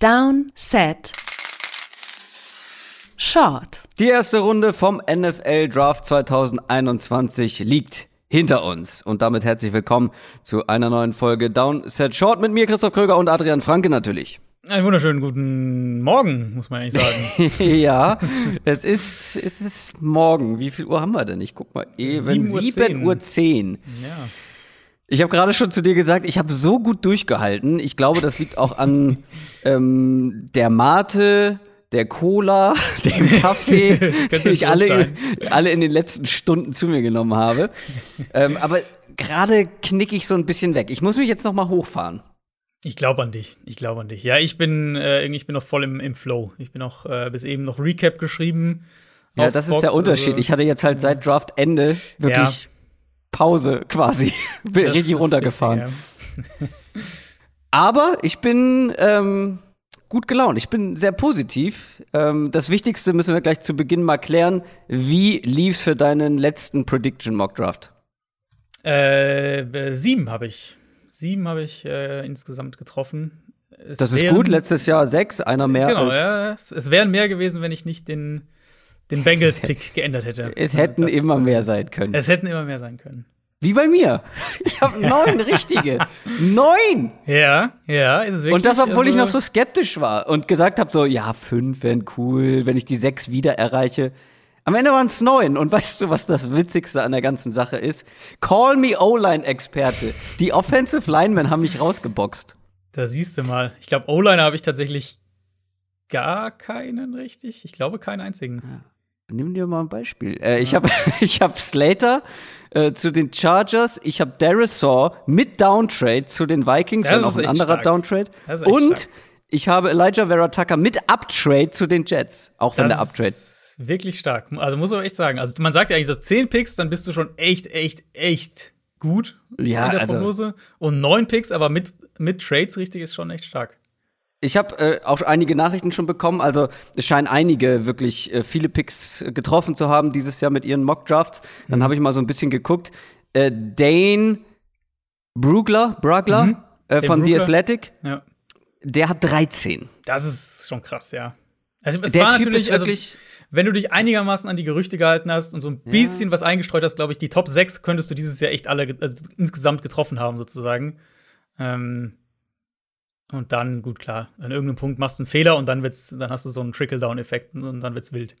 Down, Set, Short. Die erste Runde vom NFL Draft 2021 liegt hinter uns. Und damit herzlich willkommen zu einer neuen Folge Down, Set, Short mit mir, Christoph Kröger und Adrian Franke natürlich. Einen wunderschönen guten Morgen, muss man eigentlich sagen. ja, es ist, es ist morgen. Wie viel Uhr haben wir denn? Ich guck mal eben. 7 Uhr 10. Ja. Ich habe gerade schon zu dir gesagt, ich habe so gut durchgehalten. Ich glaube, das liegt auch an ähm, der Mate, der Cola, dem Kaffee, den ich alle, alle in den letzten Stunden zu mir genommen habe. ähm, aber gerade knicke ich so ein bisschen weg. Ich muss mich jetzt noch mal hochfahren. Ich glaube an dich. Ich glaube an dich. Ja, ich bin, äh, ich bin noch voll im, im Flow. Ich bin auch äh, bis eben noch Recap geschrieben. Ja, das Spox, ist der Unterschied. Also, ich hatte jetzt halt seit Draft-Ende wirklich ja. Pause quasi. bin das richtig runtergefahren. Richtig, ja. Aber ich bin ähm, gut gelaunt. Ich bin sehr positiv. Ähm, das Wichtigste müssen wir gleich zu Beginn mal klären. Wie lief's für deinen letzten Prediction Mock Draft? Äh, sieben habe ich. Sieben habe ich äh, insgesamt getroffen. Es das ist wären, gut. Letztes Jahr sechs, einer mehr. Genau, als ja. Es, es wären mehr gewesen, wenn ich nicht den den Bengals-Pick geändert hätte. Es hätten das, immer mehr sein können. Es hätten immer mehr sein können. Wie bei mir. Ich habe neun richtige. neun! Ja, ja, ist wirklich. Und das, obwohl also ich noch so skeptisch war und gesagt habe, so, ja, fünf wären cool, wenn ich die sechs wieder erreiche. Am Ende waren es neun. Und weißt du, was das Witzigste an der ganzen Sache ist? Call me O-Line-Experte. Die Offensive Linemen haben mich rausgeboxt. Da siehst du mal. Ich glaube, O-Line habe ich tatsächlich gar keinen richtig. Ich glaube, keinen einzigen. Ja. Nimm dir mal ein Beispiel. Äh, ich habe ich hab Slater äh, zu den Chargers, ich habe Darisaw mit Downtrade zu den Vikings, das wenn auch ein anderer stark. Downtrade. Und stark. ich habe Elijah Vera Tucker mit Uptrade zu den Jets, auch wenn das der Uptrade. Ist wirklich stark. Also muss man echt sagen. Also man sagt ja eigentlich so 10 Picks, dann bist du schon echt, echt, echt gut ja, in der also, Prognose. Und 9 Picks, aber mit, mit Trades richtig, ist schon echt stark. Ich habe äh, auch einige Nachrichten schon bekommen. Also es scheinen einige wirklich äh, viele Picks äh, getroffen zu haben dieses Jahr mit ihren Mock Drafts. Dann mhm. habe ich mal so ein bisschen geguckt. Äh, Dane Brugler, Brugler mhm. äh, von The Athletic, ja. der hat 13. Das ist schon krass, ja. Also es der war typ natürlich, also, wenn du dich einigermaßen an die Gerüchte gehalten hast und so ein bisschen ja. was eingestreut hast, glaube ich, die Top 6 könntest du dieses Jahr echt alle also, insgesamt getroffen haben, sozusagen. Ähm, und dann, gut, klar, an irgendeinem Punkt machst du einen Fehler und dann, wird's, dann hast du so einen Trickle-Down-Effekt und dann wird's wild.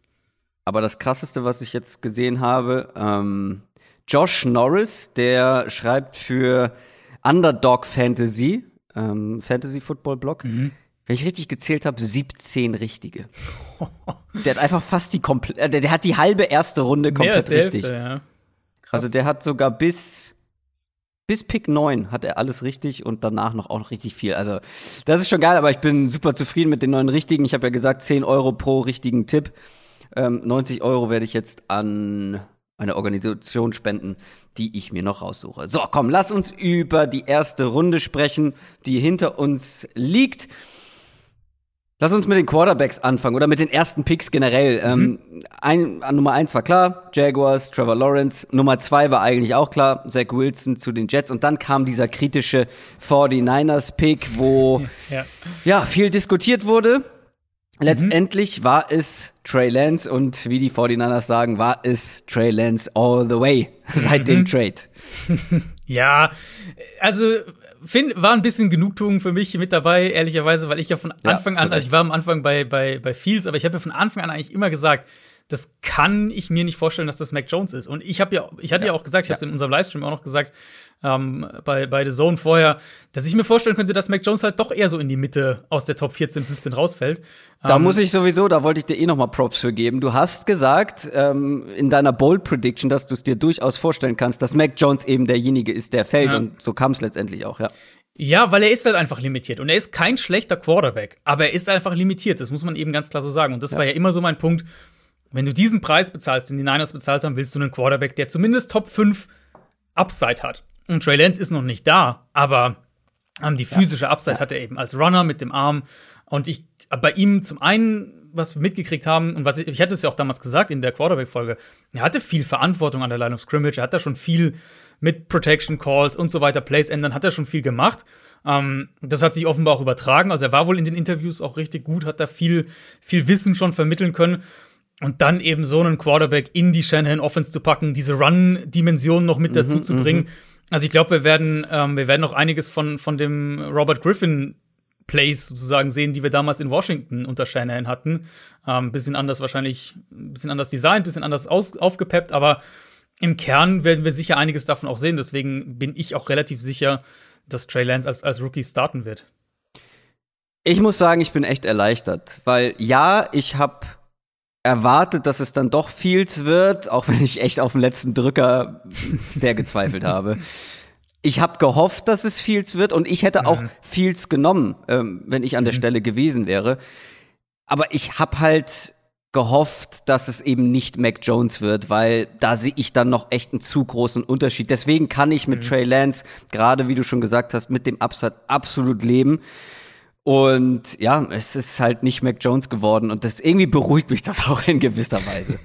Aber das krasseste, was ich jetzt gesehen habe, ähm, Josh Norris, der schreibt für Underdog Fantasy, ähm, Fantasy Football Blog. Mhm. Wenn ich richtig gezählt habe, 17 richtige. der hat einfach fast die bis Pick 9 hat er alles richtig und danach noch auch noch richtig viel. Also, das ist schon geil, aber ich bin super zufrieden mit den neuen richtigen. Ich habe ja gesagt, 10 Euro pro richtigen Tipp. Ähm, 90 Euro werde ich jetzt an eine Organisation spenden, die ich mir noch raussuche. So, komm, lass uns über die erste Runde sprechen, die hinter uns liegt. Lass uns mit den Quarterbacks anfangen oder mit den ersten Picks generell. Ähm, mhm. Ähm, ein, Nummer eins war klar, Jaguars, Trevor Lawrence. Nummer zwei war eigentlich auch klar, Zach Wilson zu den Jets. Und dann kam dieser kritische 49ers-Pick, wo ja. ja. viel diskutiert wurde. Letztendlich mhm. war es Trey Lance und wie die 49ers sagen, war es Trey Lance all the way seit mhm. dem Trade. ja, also find, war ein bisschen Genugtuung für mich mit dabei, ehrlicherweise, weil ich ja von Anfang ja, an, also ich war am Anfang bei, bei, bei Fields, aber ich habe ja von Anfang an eigentlich immer gesagt, das kann ich mir nicht vorstellen, dass das Mac Jones ist. Und ich habe ja, ich hatte ja, ja auch gesagt, ich ja. habe es in unserem Livestream auch noch gesagt, ähm, bei, bei The Zone vorher, dass ich mir vorstellen könnte, dass Mac Jones halt doch eher so in die Mitte aus der Top 14, 15 rausfällt. Da ähm, muss ich sowieso, da wollte ich dir eh noch mal Props für geben. Du hast gesagt ähm, in deiner Bold Prediction, dass du es dir durchaus vorstellen kannst, dass Mac Jones eben derjenige ist, der fällt. Ja. Und so kam es letztendlich auch, ja. Ja, weil er ist halt einfach limitiert. Und er ist kein schlechter Quarterback, aber er ist einfach limitiert. Das muss man eben ganz klar so sagen. Und das ja. war ja immer so mein Punkt. Wenn du diesen Preis bezahlst, den die Niners bezahlt haben, willst du einen Quarterback, der zumindest Top 5 Upside hat. Und Trey Lance ist noch nicht da, aber ähm, die physische Upside ja. hat er eben als Runner mit dem Arm. Und ich bei ihm zum einen was wir mitgekriegt haben, und was ich, ich hatte es ja auch damals gesagt in der Quarterback-Folge, er hatte viel Verantwortung an der Line of Scrimmage, er hat da schon viel mit Protection Calls und so weiter, Plays ändern, hat er schon viel gemacht. Ähm, das hat sich offenbar auch übertragen. Also er war wohl in den Interviews auch richtig gut, hat da viel, viel Wissen schon vermitteln können. Und dann eben so einen Quarterback in die Shanahan Offense zu packen, diese Run-Dimension noch mit dazu mhm, zu bringen. Also ich glaube, wir werden, ähm, wir werden noch einiges von, von dem Robert Griffin Plays sozusagen sehen, die wir damals in Washington unter Shanahan hatten. Ähm, bisschen anders wahrscheinlich, ein bisschen anders designt, bisschen anders aus, aufgepeppt, aber im Kern werden wir sicher einiges davon auch sehen. Deswegen bin ich auch relativ sicher, dass Trey Lance als, als Rookie starten wird. Ich muss sagen, ich bin echt erleichtert, weil ja, ich habe erwartet, dass es dann doch Fields wird, auch wenn ich echt auf den letzten Drücker sehr gezweifelt habe. Ich habe gehofft, dass es Fields wird und ich hätte auch mhm. Fields genommen, ähm, wenn ich an der mhm. Stelle gewesen wäre. Aber ich habe halt gehofft, dass es eben nicht Mac Jones wird, weil da sehe ich dann noch echt einen zu großen Unterschied. Deswegen kann ich mit mhm. Trey Lance, gerade wie du schon gesagt hast, mit dem Upside absolut leben. Und ja, es ist halt nicht Mac Jones geworden und das irgendwie beruhigt mich das auch in gewisser Weise.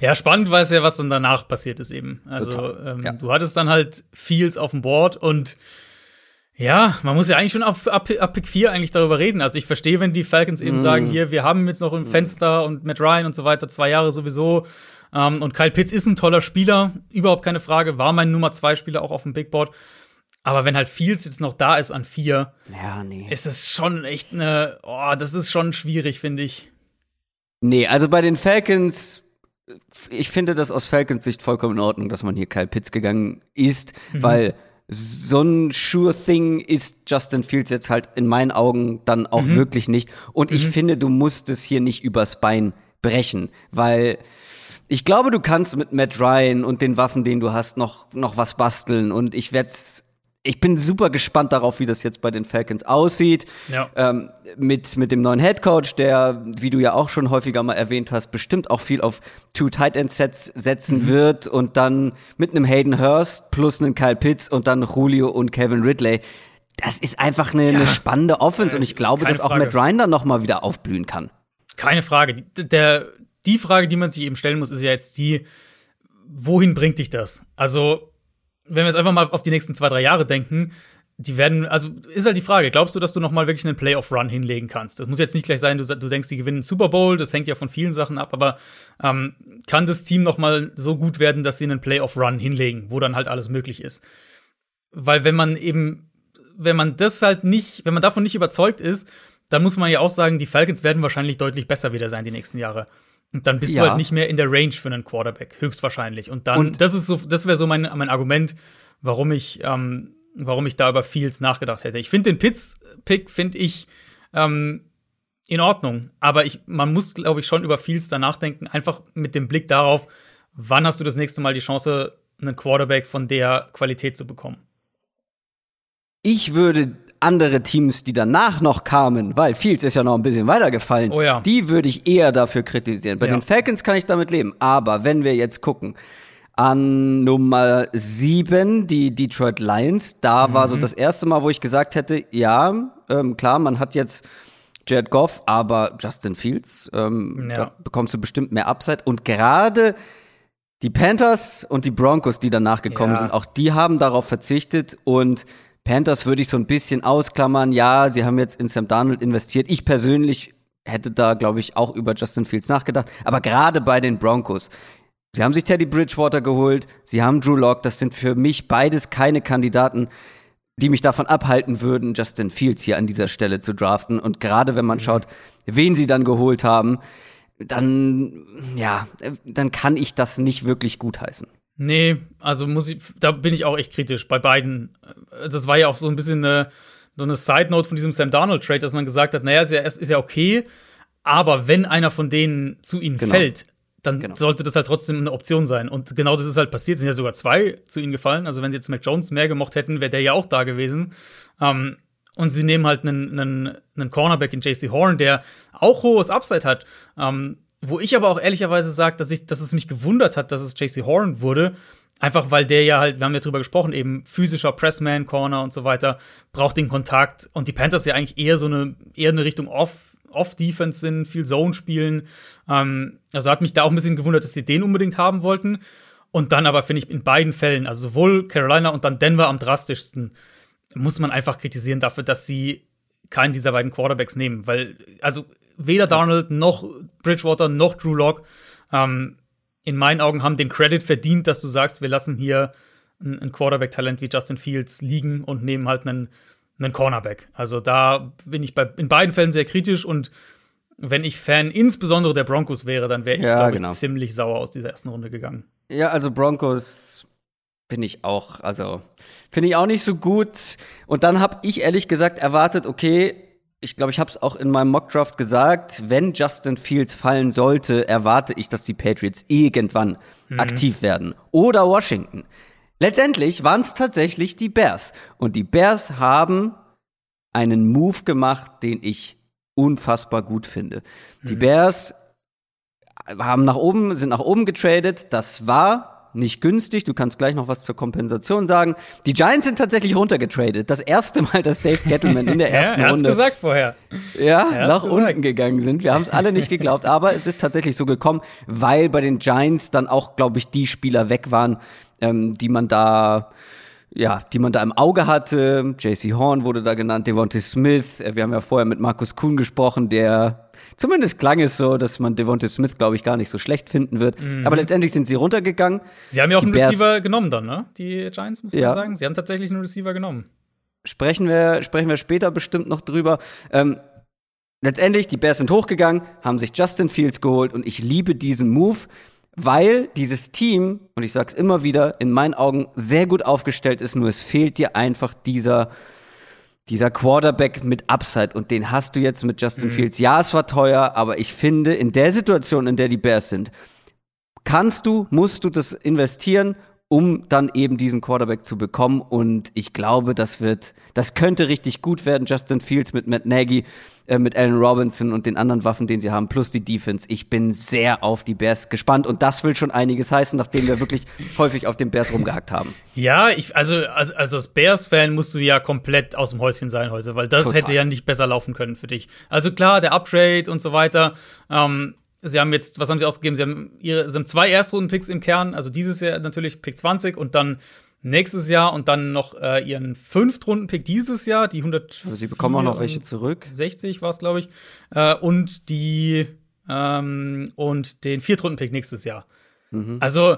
ja, spannend war es ja, was dann danach passiert ist eben. Also ähm, ja. du hattest dann halt Fields auf dem Board und ja, man muss ja eigentlich schon ab, ab, ab Pick 4 eigentlich darüber reden. Also ich verstehe, wenn die Falcons eben mm. sagen, hier, wir haben jetzt noch im mm. Fenster und Matt Ryan und so weiter, zwei Jahre sowieso. Ähm, und Kyle Pitts ist ein toller Spieler, überhaupt keine Frage, war mein Nummer zwei Spieler auch auf dem Big Board. Aber wenn halt Fields jetzt noch da ist an vier, ja, nee. ist das schon echt eine, oh, das ist schon schwierig, finde ich. Nee, also bei den Falcons, ich finde das aus Falcons Sicht vollkommen in Ordnung, dass man hier Kyle Pitts gegangen ist, mhm. weil so ein sure thing ist Justin Fields jetzt halt in meinen Augen dann auch mhm. wirklich nicht. Und ich mhm. finde, du musst es hier nicht übers Bein brechen, weil ich glaube, du kannst mit Matt Ryan und den Waffen, den du hast, noch, noch was basteln. Und ich werde ich bin super gespannt darauf, wie das jetzt bei den Falcons aussieht. Ja. Ähm, mit, mit dem neuen Head Coach, der, wie du ja auch schon häufiger mal erwähnt hast, bestimmt auch viel auf Two Tight End Sets setzen mhm. wird und dann mit einem Hayden Hurst plus einem Kyle Pitts und dann Julio und Kevin Ridley. Das ist einfach eine, ja. eine spannende Offense äh, und ich glaube, dass auch Frage. Matt Ryan dann noch mal wieder aufblühen kann. Keine Frage. Der, die Frage, die man sich eben stellen muss, ist ja jetzt die, wohin bringt dich das? Also wenn wir jetzt einfach mal auf die nächsten zwei, drei Jahre denken, die werden, also ist halt die Frage, glaubst du, dass du noch mal wirklich einen Playoff-Run hinlegen kannst? Das muss jetzt nicht gleich sein, du, du denkst, die gewinnen einen Super Bowl, das hängt ja von vielen Sachen ab, aber ähm, kann das Team noch mal so gut werden, dass sie einen Playoff-Run hinlegen, wo dann halt alles möglich ist? Weil wenn man eben, wenn man das halt nicht, wenn man davon nicht überzeugt ist, dann muss man ja auch sagen, die Falcons werden wahrscheinlich deutlich besser wieder sein die nächsten Jahre. Und dann bist ja. du halt nicht mehr in der Range für einen Quarterback, höchstwahrscheinlich. Und dann, und das ist so, das wäre so mein, mein Argument, warum ich, ähm, warum ich da über Fields nachgedacht hätte. Ich finde den Pitts-Pick, finde ich, ähm, in Ordnung. Aber ich, man muss, glaube ich, schon über Fields da nachdenken, einfach mit dem Blick darauf, wann hast du das nächste Mal die Chance, einen Quarterback von der Qualität zu bekommen. Ich würde andere Teams, die danach noch kamen, weil Fields ist ja noch ein bisschen weitergefallen, oh ja. die würde ich eher dafür kritisieren. Bei ja. den Falcons kann ich damit leben. Aber wenn wir jetzt gucken, an Nummer 7, die Detroit Lions, da mhm. war so das erste Mal, wo ich gesagt hätte, ja, ähm, klar, man hat jetzt Jared Goff, aber Justin Fields, ähm, ja. da bekommst du bestimmt mehr Upside. Und gerade die Panthers und die Broncos, die danach gekommen ja. sind, auch die haben darauf verzichtet und Panthers würde ich so ein bisschen ausklammern. Ja, sie haben jetzt in Sam Darnold investiert. Ich persönlich hätte da, glaube ich, auch über Justin Fields nachgedacht. Aber gerade bei den Broncos, sie haben sich Teddy Bridgewater geholt, sie haben Drew Locke. Das sind für mich beides keine Kandidaten, die mich davon abhalten würden, Justin Fields hier an dieser Stelle zu draften. Und gerade wenn man mhm. schaut, wen sie dann geholt haben, dann, ja, dann kann ich das nicht wirklich gutheißen. Nee, also muss ich, da bin ich auch echt kritisch bei beiden. Das war ja auch so ein bisschen eine, so eine Side-Note von diesem Sam Darnold-Trade, dass man gesagt hat, naja, es ist ja okay, aber wenn einer von denen zu ihnen genau. fällt, dann genau. sollte das halt trotzdem eine Option sein. Und genau das ist halt passiert. Es sind ja sogar zwei zu ihnen gefallen. Also, wenn sie jetzt Mac Jones mehr gemocht hätten, wäre der ja auch da gewesen. Ähm, und sie nehmen halt einen, einen, einen Cornerback in JC Horn, der auch hohes Upside hat. Ähm, wo ich aber auch ehrlicherweise sage, dass, ich, dass es mich gewundert hat, dass es JC Horn wurde. Einfach weil der ja halt, wir haben ja drüber gesprochen, eben physischer Pressman, Corner und so weiter, braucht den Kontakt. Und die Panthers ja eigentlich eher so eine, eher eine Richtung Off, Off-Defense sind, viel Zone spielen. Ähm, also hat mich da auch ein bisschen gewundert, dass sie den unbedingt haben wollten. Und dann aber finde ich in beiden Fällen, also sowohl Carolina und dann Denver am drastischsten, muss man einfach kritisieren dafür, dass sie keinen dieser beiden Quarterbacks nehmen, weil also weder Darnold noch Bridgewater noch Drew Lock ähm, in meinen Augen haben den Credit verdient, dass du sagst, wir lassen hier ein, ein Quarterback-Talent wie Justin Fields liegen und nehmen halt einen, einen Cornerback. Also da bin ich bei, in beiden Fällen sehr kritisch und wenn ich Fan insbesondere der Broncos wäre, dann wäre ich, ja, glaube ich, genau. ziemlich sauer aus dieser ersten Runde gegangen. Ja, also Broncos bin ich auch, also finde ich auch nicht so gut. Und dann habe ich ehrlich gesagt erwartet, okay, ich glaube, ich habe es auch in meinem Mockdraft gesagt, wenn Justin Fields fallen sollte, erwarte ich, dass die Patriots irgendwann mhm. aktiv werden. Oder Washington. Letztendlich waren es tatsächlich die Bears. Und die Bears haben einen Move gemacht, den ich unfassbar gut finde. Mhm. Die Bears haben nach oben, sind nach oben getradet. Das war nicht günstig. Du kannst gleich noch was zur Kompensation sagen. Die Giants sind tatsächlich runtergetradet. Das erste Mal, dass Dave Gettleman in der ersten ja, er Runde gesagt vorher. Ja, nach gesagt. unten gegangen sind. Wir haben es alle nicht geglaubt, aber es ist tatsächlich so gekommen, weil bei den Giants dann auch, glaube ich, die Spieler weg waren, ähm, die man da ja, die man da im Auge hatte. JC Horn wurde da genannt, Devontae Smith. Äh, wir haben ja vorher mit Markus Kuhn gesprochen, der zumindest klang es so, dass man Devontae Smith, glaube ich, gar nicht so schlecht finden wird. Mhm. Aber letztendlich sind sie runtergegangen. Sie haben ja auch die einen Bears Receiver genommen dann, ne? Die Giants, muss man ja. sagen. Sie haben tatsächlich einen Receiver genommen. Sprechen wir, sprechen wir später bestimmt noch drüber. Ähm, letztendlich, die Bears sind hochgegangen, haben sich Justin Fields geholt und ich liebe diesen Move weil dieses Team, und ich sag's immer wieder, in meinen Augen sehr gut aufgestellt ist, nur es fehlt dir einfach dieser, dieser Quarterback mit Upside und den hast du jetzt mit Justin mhm. Fields. Ja, es war teuer, aber ich finde, in der Situation, in der die Bears sind, kannst du, musst du das investieren um dann eben diesen Quarterback zu bekommen. Und ich glaube, das wird, das könnte richtig gut werden. Justin Fields mit Matt Nagy, äh, mit Allen Robinson und den anderen Waffen, den sie haben, plus die Defense. Ich bin sehr auf die Bears gespannt und das will schon einiges heißen, nachdem wir wirklich häufig auf den Bears rumgehackt haben. Ja, ich, also, also, als Bears-Fan musst du ja komplett aus dem Häuschen sein heute, weil das Total. hätte ja nicht besser laufen können für dich. Also klar, der Upgrade und so weiter. Ähm, Sie haben jetzt, was haben sie ausgegeben? Sie haben, ihre, sie haben zwei Erstrunden-Picks im Kern, also dieses Jahr natürlich Pick 20 und dann nächstes Jahr und dann noch äh, ihren Fünftrunden-Pick dieses Jahr, die 100. Also sie bekommen auch noch welche zurück. 60 war es, glaube ich. Äh, und die ähm, und den Viertrunden-Pick nächstes Jahr. Mhm. Also,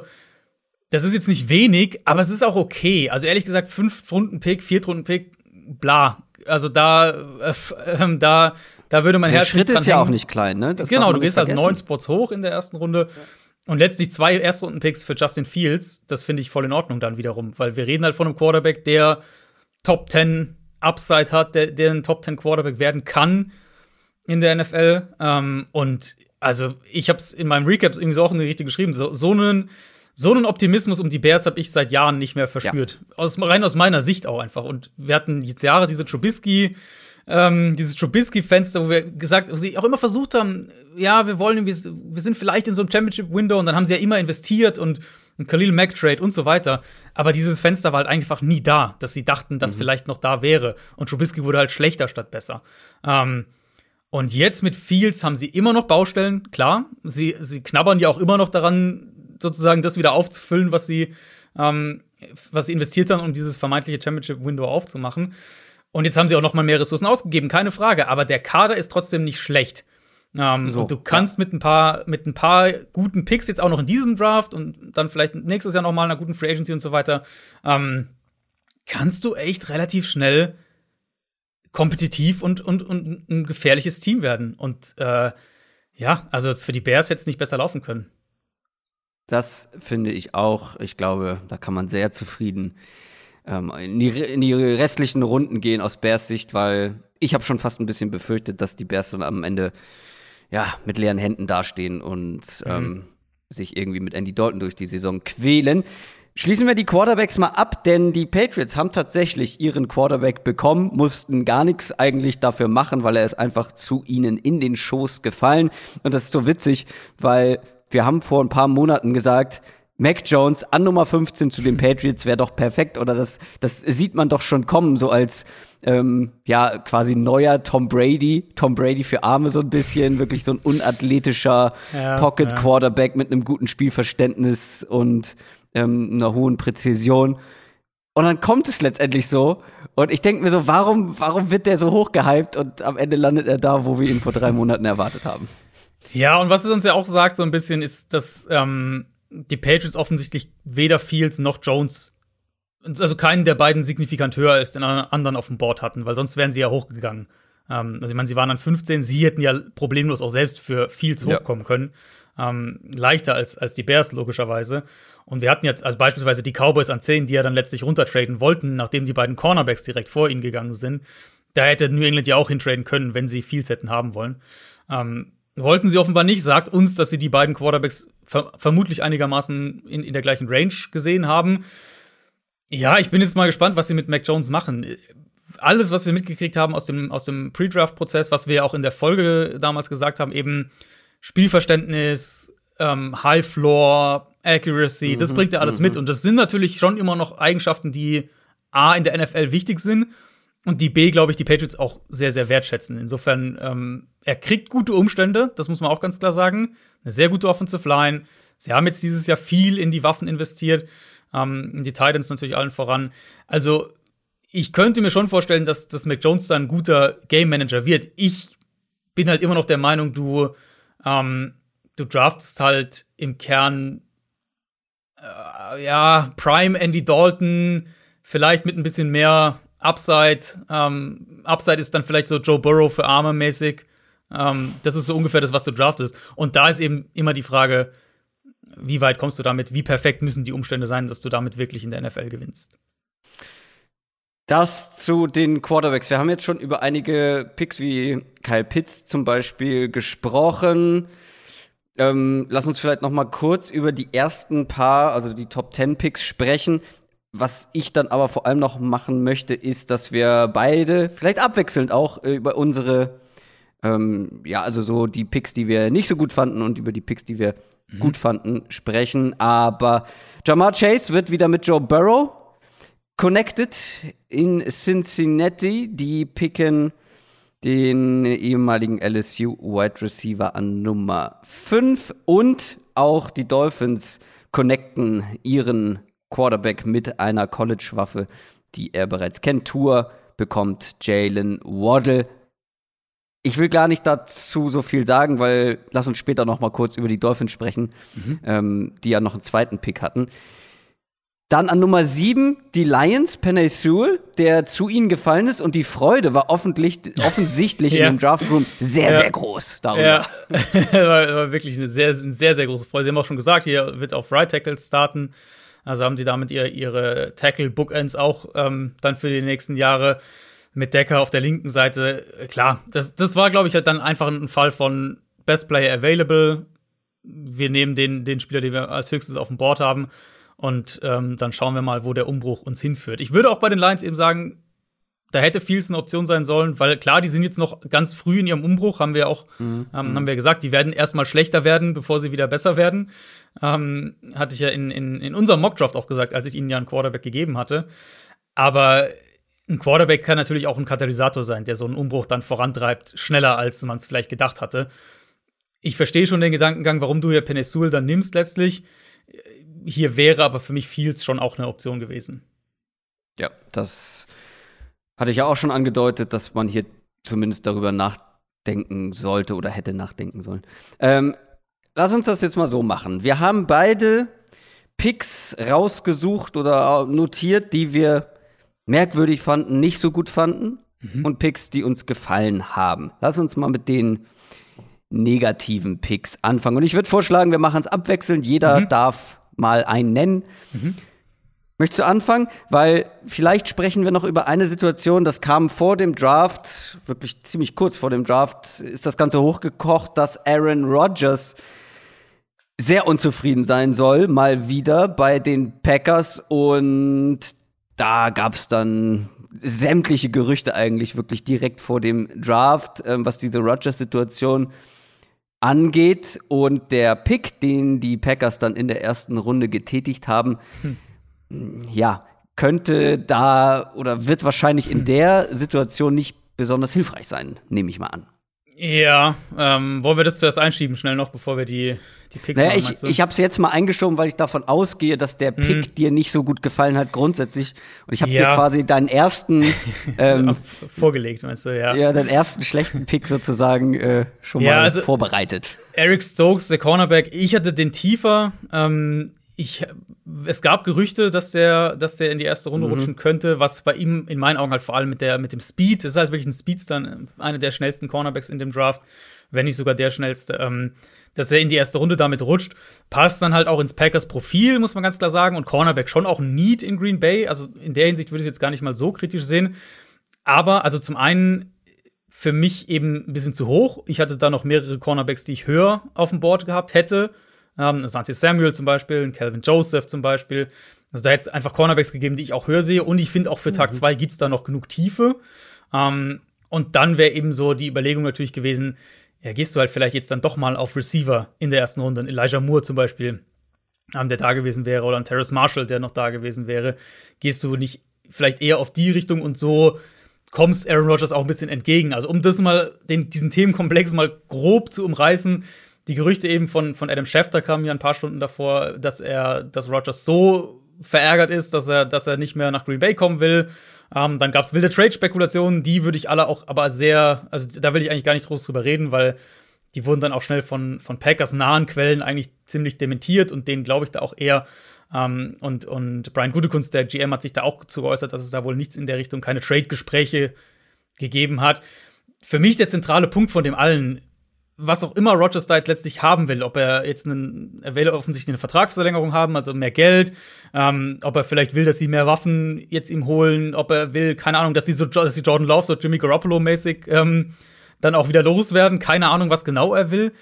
das ist jetzt nicht wenig, aber es ist auch okay. Also ehrlich gesagt, Fünftrunden-Pick, Viertrunden-Pick, bla. Also da, äh, äh, da da würde mein der Herz Schritt ist ja auch nicht klein, ne? Das genau, du gehst halt neun Spots hoch in der ersten Runde. Ja. Und letztlich zwei Erstrunden-Picks für Justin Fields, das finde ich voll in Ordnung dann wiederum, weil wir reden halt von einem Quarterback, der Top 10 Upside hat, der, der ein Top 10 Quarterback werden kann in der NFL. Ähm, und also, ich habe es in meinem Recap irgendwie so auch in die Richtung geschrieben. So, so einen so einen Optimismus um die Bears habe ich seit Jahren nicht mehr verspürt. Ja. Aus, rein aus meiner Sicht auch einfach. Und wir hatten jetzt Jahre diese Trubisky ähm, dieses Trubisky-Fenster, wo wir gesagt, wo sie auch immer versucht haben, ja, wir wollen, wir, wir sind vielleicht in so einem Championship-Window und dann haben sie ja immer investiert und ein Khalil Mack Trade und so weiter. Aber dieses Fenster war halt einfach nie da, dass sie dachten, dass mhm. vielleicht noch da wäre. Und Trubisky wurde halt schlechter statt besser. Ähm, und jetzt mit Fields haben sie immer noch Baustellen, klar. Sie, sie knabbern ja auch immer noch daran, sozusagen das wieder aufzufüllen, was sie, ähm, was sie investiert haben, um dieses vermeintliche Championship-Window aufzumachen. Und jetzt haben sie auch noch mal mehr Ressourcen ausgegeben, keine Frage. Aber der Kader ist trotzdem nicht schlecht. Ähm, so, und du kannst ja. mit ein paar mit ein paar guten Picks jetzt auch noch in diesem Draft und dann vielleicht nächstes Jahr noch mal einer guten Free Agency und so weiter, ähm, kannst du echt relativ schnell kompetitiv und, und, und ein gefährliches Team werden. Und äh, ja, also für die Bears hätte es nicht besser laufen können. Das finde ich auch. Ich glaube, da kann man sehr zufrieden ähm, in, die, in die restlichen Runden gehen aus Bears Sicht, weil ich habe schon fast ein bisschen befürchtet, dass die Bears dann am Ende ja mit leeren Händen dastehen und mhm. ähm, sich irgendwie mit Andy Dalton durch die Saison quälen. Schließen wir die Quarterbacks mal ab, denn die Patriots haben tatsächlich ihren Quarterback bekommen, mussten gar nichts eigentlich dafür machen, weil er ist einfach zu ihnen in den Schoß gefallen. Und das ist so witzig, weil wir haben vor ein paar Monaten gesagt, Mac Jones an Nummer 15 zu den Patriots wäre doch perfekt oder das, das sieht man doch schon kommen, so als ähm, ja quasi neuer Tom Brady, Tom Brady für Arme so ein bisschen, wirklich so ein unathletischer ja, Pocket Quarterback ja. mit einem guten Spielverständnis und ähm, einer hohen Präzision. Und dann kommt es letztendlich so. Und ich denke mir so, warum, warum wird der so hochgehypt und am Ende landet er da, wo wir ihn vor drei Monaten erwartet haben? Ja, und was es uns ja auch sagt, so ein bisschen, ist, dass ähm, die Patriots offensichtlich weder Fields noch Jones, also keinen der beiden signifikant höher als den anderen auf dem Board hatten, weil sonst wären sie ja hochgegangen. Ähm, also, ich meine, sie waren dann 15, sie hätten ja problemlos auch selbst für Fields hochkommen ja. können. Ähm, leichter als, als die Bears, logischerweise. Und wir hatten jetzt also beispielsweise die Cowboys an 10, die ja dann letztlich runtertraden wollten, nachdem die beiden Cornerbacks direkt vor ihnen gegangen sind. Da hätte New England ja auch hintraden können, wenn sie Fields hätten haben wollen. Ähm, wollten sie offenbar nicht, sagt uns, dass sie die beiden Quarterbacks ver vermutlich einigermaßen in, in der gleichen Range gesehen haben. Ja, ich bin jetzt mal gespannt, was sie mit Mac Jones machen. Alles, was wir mitgekriegt haben aus dem, aus dem Pre-Draft-Prozess, was wir auch in der Folge damals gesagt haben, eben Spielverständnis, ähm, High Floor, Accuracy, mhm, das bringt er alles mhm. mit. Und das sind natürlich schon immer noch Eigenschaften, die A in der NFL wichtig sind und die B, glaube ich, die Patriots auch sehr, sehr wertschätzen. Insofern, ähm, er kriegt gute Umstände, das muss man auch ganz klar sagen. Eine sehr gute Offensive Line. Sie haben jetzt dieses Jahr viel in die Waffen investiert, ähm, in die Titans natürlich allen voran. Also, ich könnte mir schon vorstellen, dass, dass Mac Jones dann ein guter Game Manager wird. Ich bin halt immer noch der Meinung, du, ähm, du draftst halt im Kern, äh, ja, Prime Andy Dalton, vielleicht mit ein bisschen mehr Upside. Ähm, Upside ist dann vielleicht so Joe Burrow für Arme mäßig. Ähm, das ist so ungefähr das, was du draftest. Und da ist eben immer die Frage, wie weit kommst du damit? Wie perfekt müssen die Umstände sein, dass du damit wirklich in der NFL gewinnst? Das zu den Quarterbacks. Wir haben jetzt schon über einige Picks wie Kyle Pitts zum Beispiel gesprochen. Ähm, lass uns vielleicht noch mal kurz über die ersten paar, also die Top 10 Picks sprechen. Was ich dann aber vor allem noch machen möchte, ist, dass wir beide, vielleicht abwechselnd auch, äh, über unsere, ähm, ja, also so die Picks, die wir nicht so gut fanden und über die Picks, die wir mhm. gut fanden, sprechen. Aber Jamar Chase wird wieder mit Joe Burrow connected in Cincinnati. Die picken den ehemaligen LSU Wide Receiver an Nummer 5 und auch die Dolphins connecten ihren Quarterback mit einer College-Waffe, die er bereits kennt. Tour bekommt Jalen Waddle. Ich will gar nicht dazu so viel sagen, weil lass uns später noch mal kurz über die Dolphins sprechen, mhm. ähm, die ja noch einen zweiten Pick hatten. Dann an Nummer 7 die Lions, Penny Sewell, der zu ihnen gefallen ist und die Freude war offensichtlich ja. in dem Draftroom sehr, ja. sehr groß darüber. Ja, war, war, wirklich eine sehr, eine sehr, sehr große Freude. Sie haben auch schon gesagt, hier wird auf Right Tackle starten. Also haben sie damit ihr, ihre Tackle-Bookends auch ähm, dann für die nächsten Jahre mit Decker auf der linken Seite. Klar, das, das war, glaube ich, halt dann einfach ein Fall von Best Player Available. Wir nehmen den, den Spieler, den wir als höchstes auf dem Board haben. Und ähm, dann schauen wir mal, wo der Umbruch uns hinführt. Ich würde auch bei den Lions eben sagen, da hätte Fields eine Option sein sollen, weil klar, die sind jetzt noch ganz früh in ihrem Umbruch, haben wir auch, mhm. ähm, haben wir gesagt, die werden erstmal schlechter werden, bevor sie wieder besser werden. Ähm, hatte ich ja in, in, in unserem Mockdraft auch gesagt, als ich ihnen ja einen Quarterback gegeben hatte. Aber ein Quarterback kann natürlich auch ein Katalysator sein, der so einen Umbruch dann vorantreibt, schneller als man es vielleicht gedacht hatte. Ich verstehe schon den Gedankengang, warum du hier Penesul dann nimmst letztlich. Hier wäre aber für mich Fields schon auch eine Option gewesen. Ja, das hatte ich ja auch schon angedeutet, dass man hier zumindest darüber nachdenken sollte oder hätte nachdenken sollen. Ähm, lass uns das jetzt mal so machen. Wir haben beide Picks rausgesucht oder notiert, die wir merkwürdig fanden, nicht so gut fanden mhm. und Picks, die uns gefallen haben. Lass uns mal mit den negativen Picks anfangen. Und ich würde vorschlagen, wir machen es abwechselnd. Jeder mhm. darf mal einen nennen. Mhm. Möchtest du anfangen? Weil vielleicht sprechen wir noch über eine Situation, das kam vor dem Draft, wirklich ziemlich kurz vor dem Draft, ist das Ganze hochgekocht, dass Aaron Rodgers sehr unzufrieden sein soll, mal wieder bei den Packers. Und da gab es dann sämtliche Gerüchte eigentlich wirklich direkt vor dem Draft, ähm, was diese Rodgers-Situation angeht. Und der Pick, den die Packers dann in der ersten Runde getätigt haben, hm ja, könnte da oder wird wahrscheinlich in der Situation nicht besonders hilfreich sein, nehme ich mal an. Ja, ähm, wollen wir das zuerst einschieben, schnell noch, bevor wir die, die Picks naja, machen, ich, ich habe es jetzt mal eingeschoben, weil ich davon ausgehe, dass der Pick mhm. dir nicht so gut gefallen hat grundsätzlich. Und ich habe ja. dir quasi deinen ersten ähm, vorgelegt, meinst du, ja. Ja, deinen ersten schlechten Pick sozusagen äh, schon ja, mal also, vorbereitet. Eric Stokes, der Cornerback, ich hatte den tiefer. Ähm, ich, es gab Gerüchte, dass der, dass der in die erste Runde mhm. rutschen könnte, was bei ihm in meinen Augen halt vor allem mit, der, mit dem Speed, das ist halt wirklich ein Speedster, einer der schnellsten Cornerbacks in dem Draft, wenn nicht sogar der schnellste, ähm, dass er in die erste Runde damit rutscht, passt dann halt auch ins Packers Profil, muss man ganz klar sagen, und Cornerback schon auch ein Need in Green Bay, also in der Hinsicht würde ich es jetzt gar nicht mal so kritisch sehen, aber also zum einen für mich eben ein bisschen zu hoch. Ich hatte da noch mehrere Cornerbacks, die ich höher auf dem Board gehabt hätte. Ähm, Santi Samuel zum Beispiel, Calvin Joseph zum Beispiel. Also da hätte es einfach Cornerbacks gegeben, die ich auch höher sehe. Und ich finde auch für Tag 2 mhm. gibt es da noch genug Tiefe. Ähm, und dann wäre eben so die Überlegung natürlich gewesen, ja, gehst du halt vielleicht jetzt dann doch mal auf Receiver in der ersten Runde. Elijah Moore zum Beispiel, ähm, der da gewesen wäre, oder ein Terrace Marshall, der noch da gewesen wäre. Gehst du nicht vielleicht eher auf die Richtung und so kommst Aaron Rodgers auch ein bisschen entgegen. Also um das mal, den, diesen Themenkomplex mal grob zu umreißen, die Gerüchte eben von, von Adam Schefter kamen ja ein paar Stunden davor, dass er, dass Rogers so verärgert ist, dass er, dass er nicht mehr nach Green Bay kommen will. Ähm, dann gab es wilde Trade-Spekulationen, die würde ich alle auch aber sehr, also da will ich eigentlich gar nicht groß drüber reden, weil die wurden dann auch schnell von, von Packers nahen Quellen eigentlich ziemlich dementiert und denen glaube ich da auch eher. Ähm, und, und Brian Gutekunst, der GM, hat sich da auch zu geäußert, dass es da wohl nichts in der Richtung, keine Trade-Gespräche gegeben hat. Für mich der zentrale Punkt von dem allen was auch immer Rogers da jetzt letztlich haben will, ob er jetzt einen, er will offensichtlich eine Vertragsverlängerung haben, also mehr Geld, ähm, ob er vielleicht will, dass sie mehr Waffen jetzt ihm holen, ob er will, keine Ahnung, dass sie so, dass sie Jordan Love so Jimmy Garoppolo-mäßig ähm, dann auch wieder loswerden, keine Ahnung, was genau er will.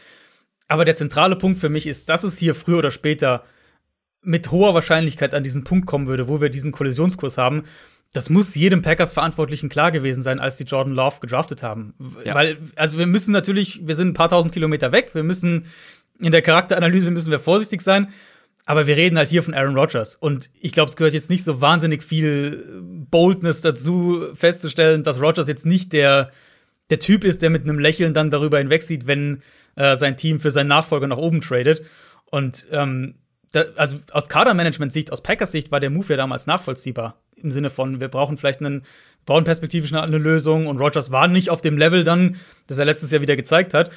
Aber der zentrale Punkt für mich ist, dass es hier früher oder später mit hoher Wahrscheinlichkeit an diesen Punkt kommen würde, wo wir diesen Kollisionskurs haben, das muss jedem Packers-Verantwortlichen klar gewesen sein, als die Jordan Love gedraftet haben. Ja. Weil, also wir müssen natürlich, wir sind ein paar tausend Kilometer weg, wir müssen in der Charakteranalyse müssen wir vorsichtig sein, aber wir reden halt hier von Aaron Rodgers. Und ich glaube, es gehört jetzt nicht so wahnsinnig viel Boldness dazu, festzustellen, dass Rodgers jetzt nicht der, der Typ ist, der mit einem Lächeln dann darüber hinwegsieht, wenn äh, sein Team für seinen Nachfolger nach oben tradet. Und ähm, da, also aus Kadermanagement-Sicht, aus Packers-Sicht war der Move ja damals nachvollziehbar im Sinne von, wir brauchen vielleicht einen, brauchen perspektivisch eine, Lösung und Rogers war nicht auf dem Level dann, das er letztes Jahr wieder gezeigt hat.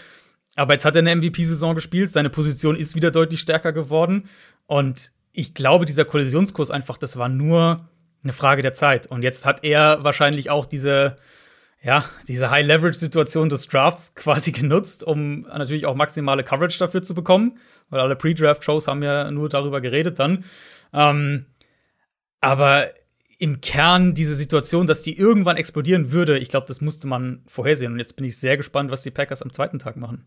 Aber jetzt hat er eine MVP-Saison gespielt, seine Position ist wieder deutlich stärker geworden und ich glaube, dieser Kollisionskurs einfach, das war nur eine Frage der Zeit. Und jetzt hat er wahrscheinlich auch diese, ja, diese High-Leverage-Situation des Drafts quasi genutzt, um natürlich auch maximale Coverage dafür zu bekommen, weil alle Pre-Draft-Shows haben ja nur darüber geredet dann. Ähm, aber im Kern diese Situation, dass die irgendwann explodieren würde, ich glaube, das musste man vorhersehen. Und jetzt bin ich sehr gespannt, was die Packers am zweiten Tag machen.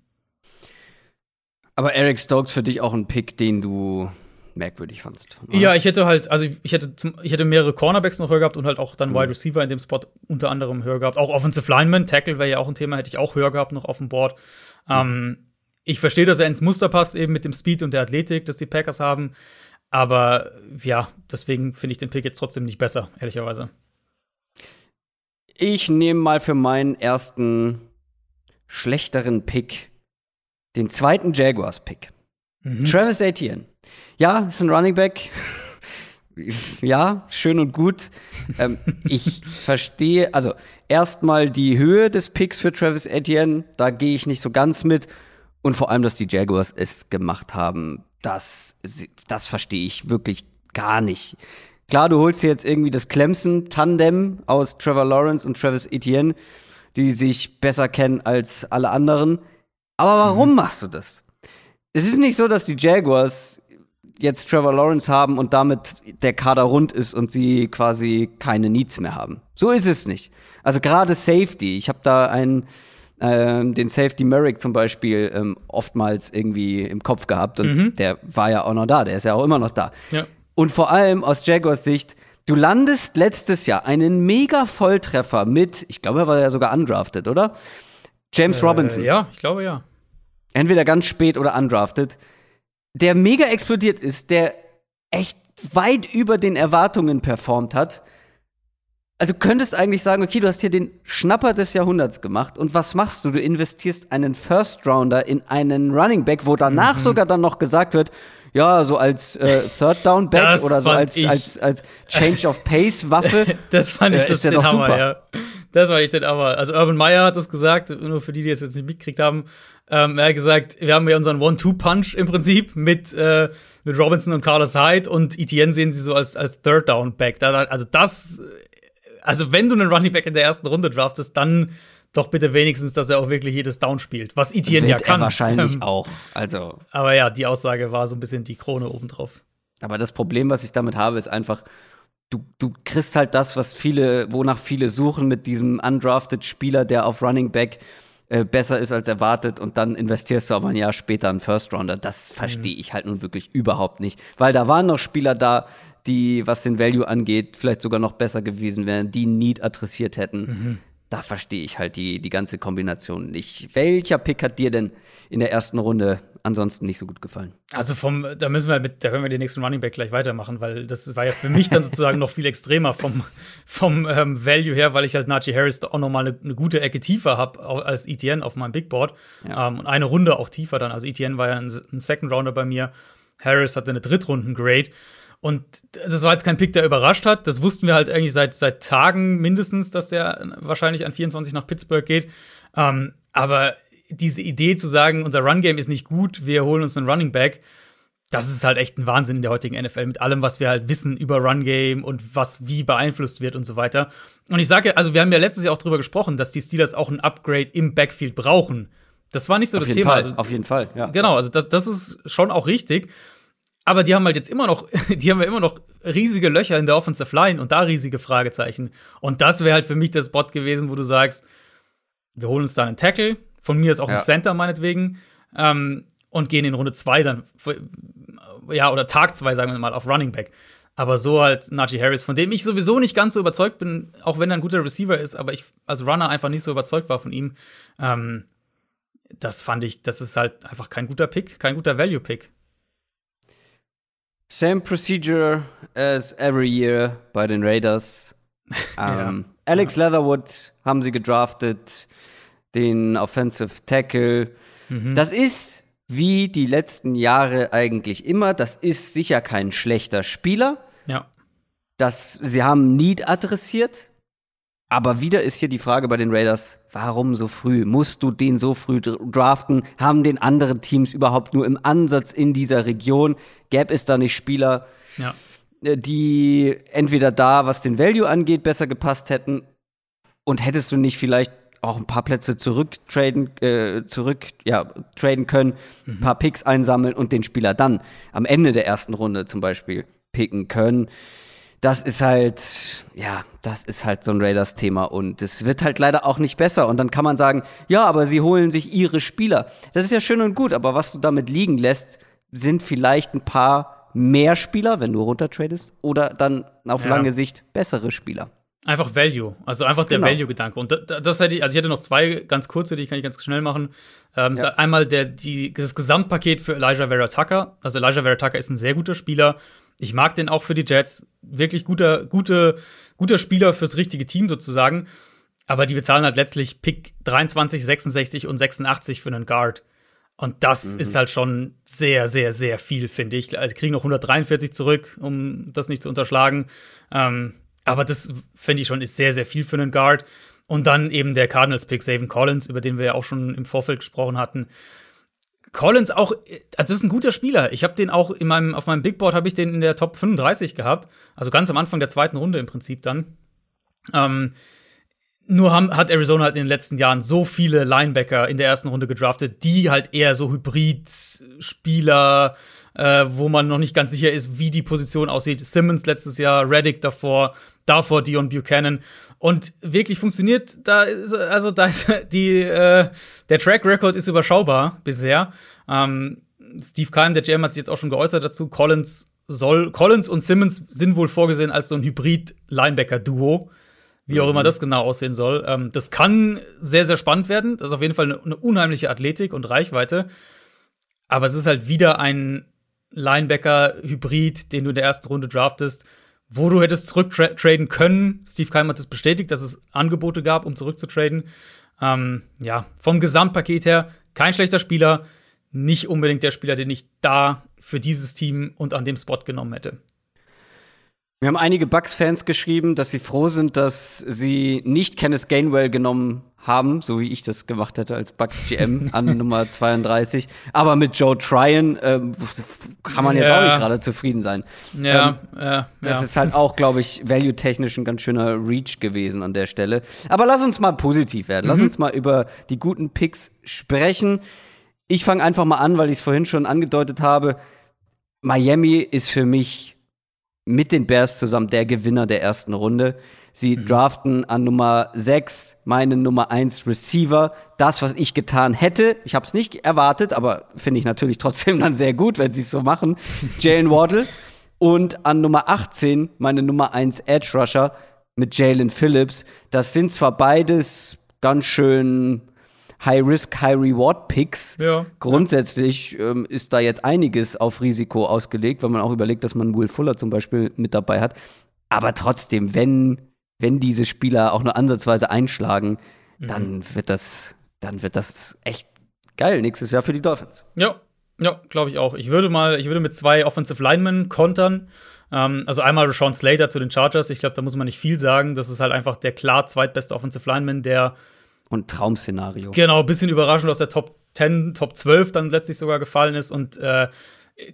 Aber Eric Stokes für dich auch ein Pick, den du merkwürdig fandst. Oder? Ja, ich hätte halt, also ich hätte, zum, ich hätte mehrere Cornerbacks noch höher gehabt und halt auch dann mhm. Wide Receiver in dem Spot unter anderem höher gehabt. Auch Offensive Lineman, Tackle wäre ja auch ein Thema, hätte ich auch höher gehabt noch auf dem Board. Mhm. Ähm, ich verstehe, dass er ins Muster passt, eben mit dem Speed und der Athletik, das die Packers haben. Aber ja, deswegen finde ich den Pick jetzt trotzdem nicht besser, ehrlicherweise. Ich nehme mal für meinen ersten schlechteren Pick den zweiten Jaguars-Pick. Mhm. Travis Etienne. Ja, ist ein Running Back. ja, schön und gut. ähm, ich verstehe, also erstmal die Höhe des Picks für Travis Etienne, da gehe ich nicht so ganz mit. Und vor allem, dass die Jaguars es gemacht haben, das, das verstehe ich wirklich gar nicht. Klar, du holst dir jetzt irgendwie das Clemson-Tandem aus Trevor Lawrence und Travis Etienne, die sich besser kennen als alle anderen. Aber warum mhm. machst du das? Es ist nicht so, dass die Jaguars jetzt Trevor Lawrence haben und damit der Kader rund ist und sie quasi keine Needs mehr haben. So ist es nicht. Also gerade Safety. Ich habe da einen ähm, den Safety Merrick zum Beispiel ähm, oftmals irgendwie im Kopf gehabt und mhm. der war ja auch noch da, der ist ja auch immer noch da. Ja. Und vor allem aus Jaguars Sicht, du landest letztes Jahr einen mega Volltreffer mit, ich glaube, er war ja sogar undrafted, oder? James äh, Robinson. Ja, ich glaube ja. Entweder ganz spät oder undrafted. Der mega explodiert ist, der echt weit über den Erwartungen performt hat. Also du könntest eigentlich sagen, okay, du hast hier den Schnapper des Jahrhunderts gemacht und was machst du? Du investierst einen First Rounder in einen Running Back, wo danach mhm. sogar dann noch gesagt wird, ja, so als äh, Third Down Back das oder so als, als, als Change of Pace Waffe. das fand ich äh, das ist ja Hammer, super. Ja. Das war ich den aber. Also Urban Meyer hat das gesagt, nur für die, die es jetzt nicht mitgekriegt haben. Ähm, er hat gesagt, wir haben ja unseren One-Two-Punch im Prinzip mit, äh, mit Robinson und Carlos Hyde und Etienne sehen sie so als, als Third Down Back. Also das, also wenn du einen Running Back in der ersten Runde draftest, dann doch bitte wenigstens, dass er auch wirklich jedes Down spielt, was Etienne Wird ja kann. Er wahrscheinlich ähm, auch. Also. Aber ja, die Aussage war so ein bisschen die Krone obendrauf. Aber das Problem, was ich damit habe, ist einfach, du, du kriegst halt das, was viele, wonach viele suchen mit diesem undrafted Spieler, der auf Running Back äh, besser ist als erwartet und dann investierst du aber ein Jahr später einen First Rounder. Das verstehe mhm. ich halt nun wirklich überhaupt nicht. Weil da waren noch Spieler da, die, was den Value angeht, vielleicht sogar noch besser gewesen wären, die Need adressiert hätten. Mhm da verstehe ich halt die, die ganze Kombination nicht. Welcher Pick hat dir denn in der ersten Runde ansonsten nicht so gut gefallen? Also vom, da müssen wir mit, da können wir den nächsten Running Back gleich weitermachen, weil das war ja für mich dann sozusagen noch viel extremer vom, vom ähm, Value her, weil ich halt Najee Harris auch noch mal eine, eine gute Ecke tiefer habe als ETN auf meinem Big Board. Ja. Ähm, und eine Runde auch tiefer dann. Also ETN war ja ein, ein Second Rounder bei mir. Harris hatte eine Drittrunden-Grade. Und das war jetzt kein Pick, der überrascht hat. Das wussten wir halt eigentlich seit, seit Tagen mindestens, dass der wahrscheinlich an 24 nach Pittsburgh geht. Ähm, aber diese Idee zu sagen, unser Run-Game ist nicht gut, wir holen uns einen Running Back, das ist halt echt ein Wahnsinn in der heutigen NFL mit allem, was wir halt wissen über Run-Game und was wie beeinflusst wird und so weiter. Und ich sage, also wir haben ja letztes Jahr auch darüber gesprochen, dass die Steelers auch ein Upgrade im Backfield brauchen. Das war nicht so auf das Thema. Fall, also, auf jeden Fall, ja. Genau, also das, das ist schon auch richtig. Aber die haben halt jetzt immer noch, die haben ja immer noch riesige Löcher in der Offensive Line und da riesige Fragezeichen. Und das wäre halt für mich der Spot gewesen, wo du sagst, wir holen uns da einen Tackle, von mir ist auch ja. ein Center meinetwegen, ähm, und gehen in Runde 2 dann, ja, oder Tag 2, sagen wir mal, auf Running Back. Aber so halt Najee Harris, von dem ich sowieso nicht ganz so überzeugt bin, auch wenn er ein guter Receiver ist, aber ich als Runner einfach nicht so überzeugt war von ihm. Ähm, das fand ich, das ist halt einfach kein guter Pick, kein guter Value-Pick. Same procedure as every year bei den Raiders. ja. Ähm, Alex ja. Leatherwood haben sie gedraftet, den Offensive Tackle. Mhm. Das ist wie die letzten Jahre eigentlich immer. Das ist sicher kein schlechter Spieler. Ja. Das, sie haben Need adressiert. Aber wieder ist hier die Frage bei den Raiders, warum so früh? Musst du den so früh draften? Haben den anderen Teams überhaupt nur im Ansatz in dieser Region? Gäbe es da nicht Spieler, ja. Äh, die entweder da, was den Value angeht, besser gepasst hätten? Und hättest du nicht vielleicht auch ein paar Plätze zurücktraden, äh, zurück, ja, traden können, mhm. ein paar Picks einsammeln und den Spieler dann am Ende der ersten Runde zum Beispiel picken können? Das ist halt, ja, das ist halt so ein Raiders-Thema und es wird halt leider auch nicht besser. Und dann kann man sagen, ja, aber sie holen sich ihre Spieler. Das ist ja schön und gut, aber was du damit liegen lässt, sind vielleicht ein paar mehr Spieler, wenn du runtertradest, oder dann auf ja. lange Sicht bessere Spieler. Einfach Value, also einfach der genau. Value-Gedanke. Und das, hätte ich, also ich hätte noch zwei ganz kurze, die kann ich ganz schnell machen. Ähm, ja. Einmal der, die, das Gesamtpaket für Elijah Vera Tucker. Also Elijah Vera Tucker ist ein sehr guter Spieler ich mag den auch für die Jets. Wirklich guter, gute, guter Spieler fürs richtige Team sozusagen. Aber die bezahlen halt letztlich Pick 23, 66 und 86 für einen Guard. Und das mhm. ist halt schon sehr, sehr, sehr viel, finde ich. Also kriegen noch 143 zurück, um das nicht zu unterschlagen. Ähm, aber das finde ich schon ist sehr, sehr viel für einen Guard. Und dann eben der Cardinals-Pick, Savin Collins, über den wir ja auch schon im Vorfeld gesprochen hatten. Collins auch, also das ist ein guter Spieler. Ich habe den auch in meinem, auf meinem Big Board habe ich den in der Top 35 gehabt. Also ganz am Anfang der zweiten Runde im Prinzip dann. Ähm, nur haben, hat Arizona halt in den letzten Jahren so viele Linebacker in der ersten Runde gedraftet, die halt eher so Hybrid-Spieler, äh, wo man noch nicht ganz sicher ist, wie die Position aussieht. Simmons letztes Jahr, Reddick davor, davor Dion Buchanan. Und wirklich funktioniert, da ist, also da ist die, äh, der Track Record ist überschaubar bisher. Ähm, Steve Keim, der GM, hat sich jetzt auch schon geäußert dazu. Collins soll, Collins und Simmons sind wohl vorgesehen als so ein Hybrid-Linebacker-Duo. Wie auch mhm. immer das genau aussehen soll. Ähm, das kann sehr, sehr spannend werden. Das ist auf jeden Fall eine, eine unheimliche Athletik und Reichweite. Aber es ist halt wieder ein Linebacker-Hybrid, den du in der ersten Runde draftest wo du hättest zurücktraden können. Steve Keim hat es das bestätigt, dass es Angebote gab, um zurückzutraden. Ähm, ja, vom Gesamtpaket her kein schlechter Spieler, nicht unbedingt der Spieler, den ich da für dieses Team und an dem Spot genommen hätte. Wir haben einige Bucks-Fans geschrieben, dass sie froh sind, dass sie nicht Kenneth Gainwell genommen haben, so wie ich das gemacht hätte als Bucks GM an Nummer 32. Aber mit Joe Tryon äh, kann man jetzt ja. auch nicht gerade zufrieden sein. Ja, ähm, ja Das ist halt auch, glaube ich, value-technisch ein ganz schöner Reach gewesen an der Stelle. Aber lass uns mal positiv werden. Mhm. Lass uns mal über die guten Picks sprechen. Ich fange einfach mal an, weil ich es vorhin schon angedeutet habe. Miami ist für mich mit den Bears zusammen der Gewinner der ersten Runde. Sie mhm. draften an Nummer 6 meinen Nummer 1 Receiver. Das, was ich getan hätte, ich habe es nicht erwartet, aber finde ich natürlich trotzdem dann sehr gut, wenn sie es so machen. Jalen Waddle. Und an Nummer 18 meine Nummer 1 Edge Rusher mit Jalen Phillips. Das sind zwar beides ganz schön High-Risk, High-Reward-Picks. Ja. Grundsätzlich ähm, ist da jetzt einiges auf Risiko ausgelegt, wenn man auch überlegt, dass man Will Fuller zum Beispiel mit dabei hat. Aber trotzdem, wenn, wenn diese Spieler auch nur ansatzweise einschlagen, mhm. dann wird das, dann wird das echt geil nächstes Jahr für die Dolphins. Ja, ja, glaube ich auch. Ich würde mal, ich würde mit zwei Offensive Linemen kontern. Ähm, also einmal Sean Slater zu den Chargers. Ich glaube, da muss man nicht viel sagen. Das ist halt einfach der klar zweitbeste Offensive Lineman, der und Traum-Szenario. Genau, ein bisschen überraschend aus der Top 10, Top 12 dann letztlich sogar gefallen ist und äh,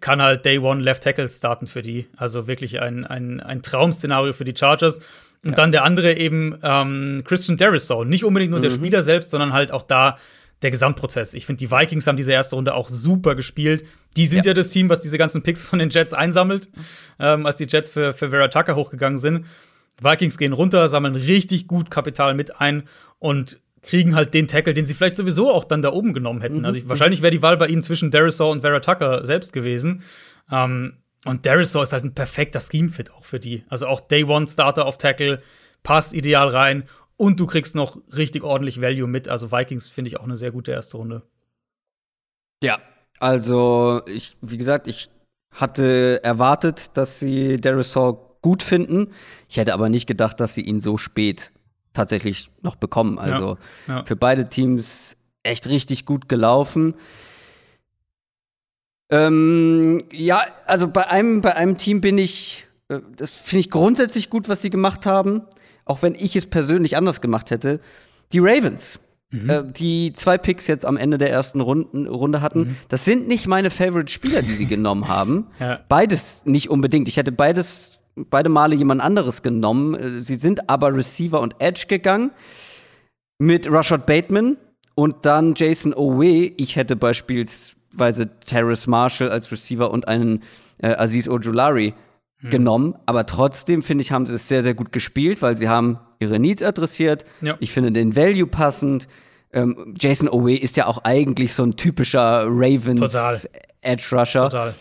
kann halt Day One Left Tackle starten für die. Also wirklich ein, ein, ein Traum-Szenario für die Chargers. Und ja. dann der andere eben ähm, Christian Derisow. Nicht unbedingt nur mhm. der Spieler selbst, sondern halt auch da der Gesamtprozess. Ich finde, die Vikings haben diese erste Runde auch super gespielt. Die sind ja, ja das Team, was diese ganzen Picks von den Jets einsammelt, ähm, als die Jets für, für Vera Tucker hochgegangen sind. Vikings gehen runter, sammeln richtig gut Kapital mit ein und kriegen halt den Tackle, den sie vielleicht sowieso auch dann da oben genommen hätten. Mhm. Also ich, wahrscheinlich wäre die Wahl bei ihnen zwischen Darisaw und Vera Tucker selbst gewesen. Ähm, und Darisaw ist halt ein perfekter Scheme-Fit auch für die. Also auch Day One Starter auf Tackle, passt ideal rein und du kriegst noch richtig ordentlich Value mit. Also Vikings finde ich auch eine sehr gute erste Runde. Ja, also ich, wie gesagt, ich hatte erwartet, dass sie Darisaw gut finden. Ich hätte aber nicht gedacht, dass sie ihn so spät tatsächlich noch bekommen. Also ja, ja. für beide Teams echt richtig gut gelaufen. Ähm, ja, also bei einem, bei einem Team bin ich, äh, das finde ich grundsätzlich gut, was sie gemacht haben, auch wenn ich es persönlich anders gemacht hätte. Die Ravens. Mhm. Äh, die zwei Picks jetzt am Ende der ersten Runden, Runde hatten, mhm. das sind nicht meine Favorite-Spieler, die sie genommen haben. Ja. Beides nicht unbedingt. Ich hätte beides beide Male jemand anderes genommen. Äh, sie sind aber Receiver und Edge gegangen mit Rashad Bateman und dann Jason Owe. Ich hätte beispielsweise Terrace Marshall als Receiver und einen äh, Aziz Ojulari hm. genommen. Aber trotzdem, finde ich, haben sie es sehr, sehr gut gespielt, weil sie haben ihre Needs adressiert. Ja. Ich finde den Value passend. Ähm, Jason Owe ist ja auch eigentlich so ein typischer Ravens Total. Edge Rusher. Total.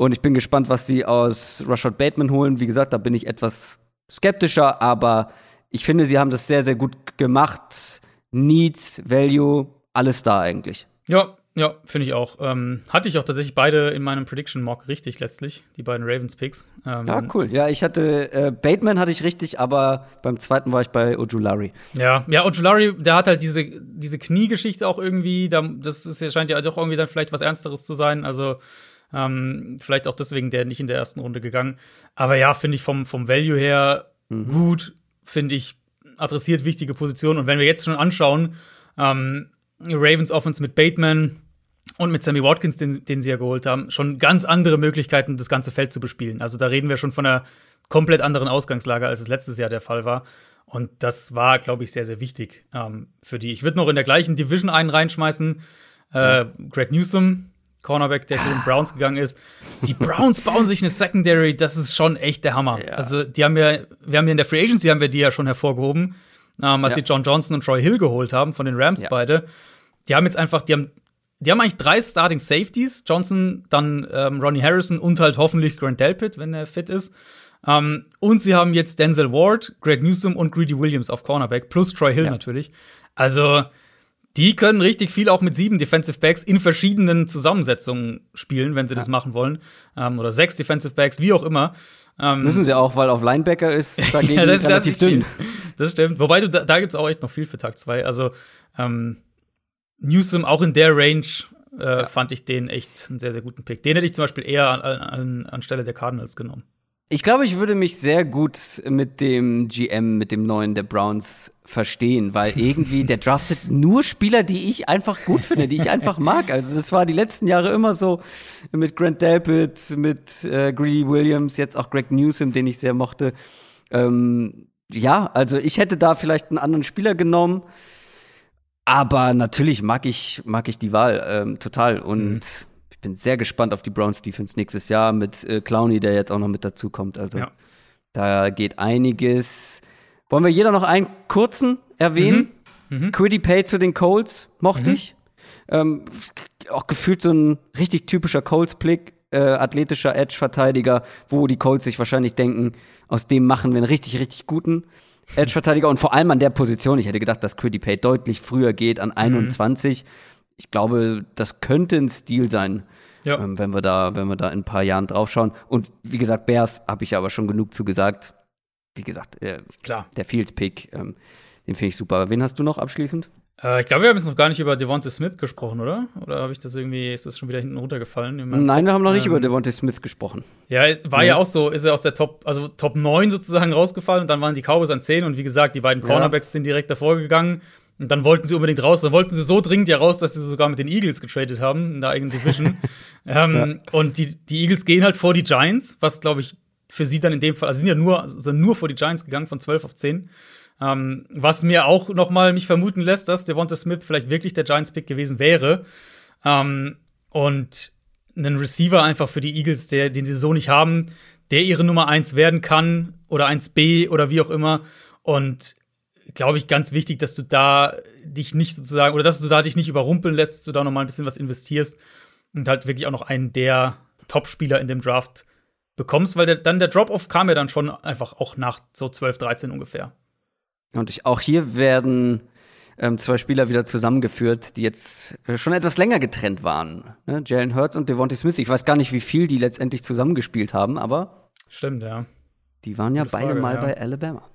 Und ich bin gespannt, was sie aus Rashad Bateman holen. Wie gesagt, da bin ich etwas skeptischer, aber ich finde, sie haben das sehr, sehr gut gemacht. Needs, Value, alles da eigentlich. Ja, ja, finde ich auch. Ähm, hatte ich auch tatsächlich beide in meinem Prediction Mock richtig letztlich, die beiden Ravens Picks. Ähm, ja, cool. Ja, ich hatte äh, Bateman hatte ich richtig, aber beim zweiten war ich bei Ojulari. Ja, ja, Ojulari, der hat halt diese, diese Kniegeschichte auch irgendwie. das ist, scheint ja doch irgendwie dann vielleicht was Ernsteres zu sein. Also ähm, vielleicht auch deswegen der nicht in der ersten Runde gegangen. Aber ja, finde ich vom, vom Value her mhm. gut, finde ich, adressiert wichtige Positionen. Und wenn wir jetzt schon anschauen, ähm, Ravens Offense mit Bateman und mit Sammy Watkins, den, den sie ja geholt haben, schon ganz andere Möglichkeiten, das ganze Feld zu bespielen. Also da reden wir schon von einer komplett anderen Ausgangslage, als es letztes Jahr der Fall war. Und das war, glaube ich, sehr, sehr wichtig ähm, für die. Ich würde noch in der gleichen Division einen reinschmeißen. Äh. Greg Newsom, Cornerback, der zu den Browns gegangen ist. Die Browns bauen sich eine Secondary, das ist schon echt der Hammer. Ja. Also, die haben ja, wir haben ja in der Free Agency haben wir die ja schon hervorgehoben, ähm, als ja. die John Johnson und Troy Hill geholt haben von den Rams ja. beide. Die haben jetzt einfach, die haben, die haben eigentlich drei Starting Safeties. Johnson, dann ähm, Ronnie Harrison und halt hoffentlich Grant Delpit, wenn er fit ist. Ähm, und sie haben jetzt Denzel Ward, Greg Newsom und Greedy Williams auf Cornerback, plus Troy Hill natürlich. Also, Die können richtig viel auch mit sieben Defensive Backs in verschiedenen Zusammensetzungen spielen, wenn sie ja. das machen wollen. Ähm, oder sechs Defensive Backs, wie auch immer. Ähm, Müssen sie auch, weil auf Linebacker ist dagegen ja, das, relativ das dünn. Das stimmt. Wobei, du, da, da gibt es auch echt noch viel für Tag 2. Also, ähm, Newsom auch in der Range äh, ja. fand ich den echt einen sehr, sehr guten Pick. Den hätte ich zum Beispiel eher an, an, anstelle der Cardinals genommen. Ich glaube, ich würde mich sehr gut mit dem GM, mit dem neuen der Browns verstehen, weil irgendwie der draftet nur Spieler, die ich einfach gut finde, die ich einfach mag. Also das war die letzten Jahre immer so mit Grant Delpit, mit äh, Greedy Williams, jetzt auch Greg Newsom, den ich sehr mochte. Ähm, ja, also ich hätte da vielleicht einen anderen Spieler genommen, aber natürlich mag ich mag ich die Wahl ähm, total und mhm bin sehr gespannt auf die Browns Defense nächstes Jahr mit äh, Clowney, der jetzt auch noch mit dazu kommt. Also ja. da geht einiges. Wollen wir jeder noch einen kurzen erwähnen? Mhm. Mhm. Quiddy Pay zu den Colts mochte mhm. ich. Ähm, auch gefühlt so ein richtig typischer Colts-Blick, äh, athletischer Edge-Verteidiger, wo die Colts sich wahrscheinlich denken, aus dem machen wir einen richtig, richtig guten Edge-Verteidiger und vor allem an der Position. Ich hätte gedacht, dass Quiddy Pay deutlich früher geht, an 21. Mhm ich glaube, das könnte ein Stil sein, ja. ähm, wenn wir da, wenn wir da in ein paar Jahren draufschauen. Und wie gesagt, Bears habe ich aber schon genug zu gesagt. Wie gesagt, äh, Klar. der Fields-Pick, ähm, den finde ich super. wen hast du noch abschließend? Äh, ich glaube, wir haben jetzt noch gar nicht über Devonta Smith gesprochen, oder? Oder habe ich das irgendwie, ist das schon wieder hinten runtergefallen? Nein, wir haben noch nicht ähm, über Devonta Smith gesprochen. Ja, es war ja. ja. auch so, ist er aus der Top, also Top 9 sozusagen rausgefallen und dann waren die Cowboys an 10 und wie gesagt, die beiden Cornerbacks ja. sind direkt davor gegangen. Und dann wollten sie unbedingt raus. Dann wollten sie so dringend ja raus, dass sie sogar mit den Eagles getradet haben in der eigenen Division. ähm, ja. Und die, die Eagles gehen halt vor die Giants, was glaube ich für sie dann in dem Fall, also sind ja nur, sind nur vor die Giants gegangen von 12 auf 10. Ähm, was mir auch noch mal mich vermuten lässt, dass Devonta Smith vielleicht wirklich der Giants-Pick gewesen wäre. Ähm, und einen Receiver einfach für die Eagles, der, den sie so nicht haben, der ihre Nummer 1 werden kann oder 1B oder wie auch immer. Und glaube ich, ganz wichtig, dass du da dich nicht sozusagen, oder dass du da dich nicht überrumpeln lässt, dass du da noch mal ein bisschen was investierst und halt wirklich auch noch einen der Top-Spieler in dem Draft bekommst, weil der, dann der Drop-Off kam ja dann schon einfach auch nach so 12, 13 ungefähr. Und ich, auch hier werden ähm, zwei Spieler wieder zusammengeführt, die jetzt schon etwas länger getrennt waren. Ne? Jalen Hurts und Devontae Smith. Ich weiß gar nicht, wie viel die letztendlich zusammengespielt haben, aber. Stimmt, ja. Die waren ja Frage, beide mal ja. bei Alabama.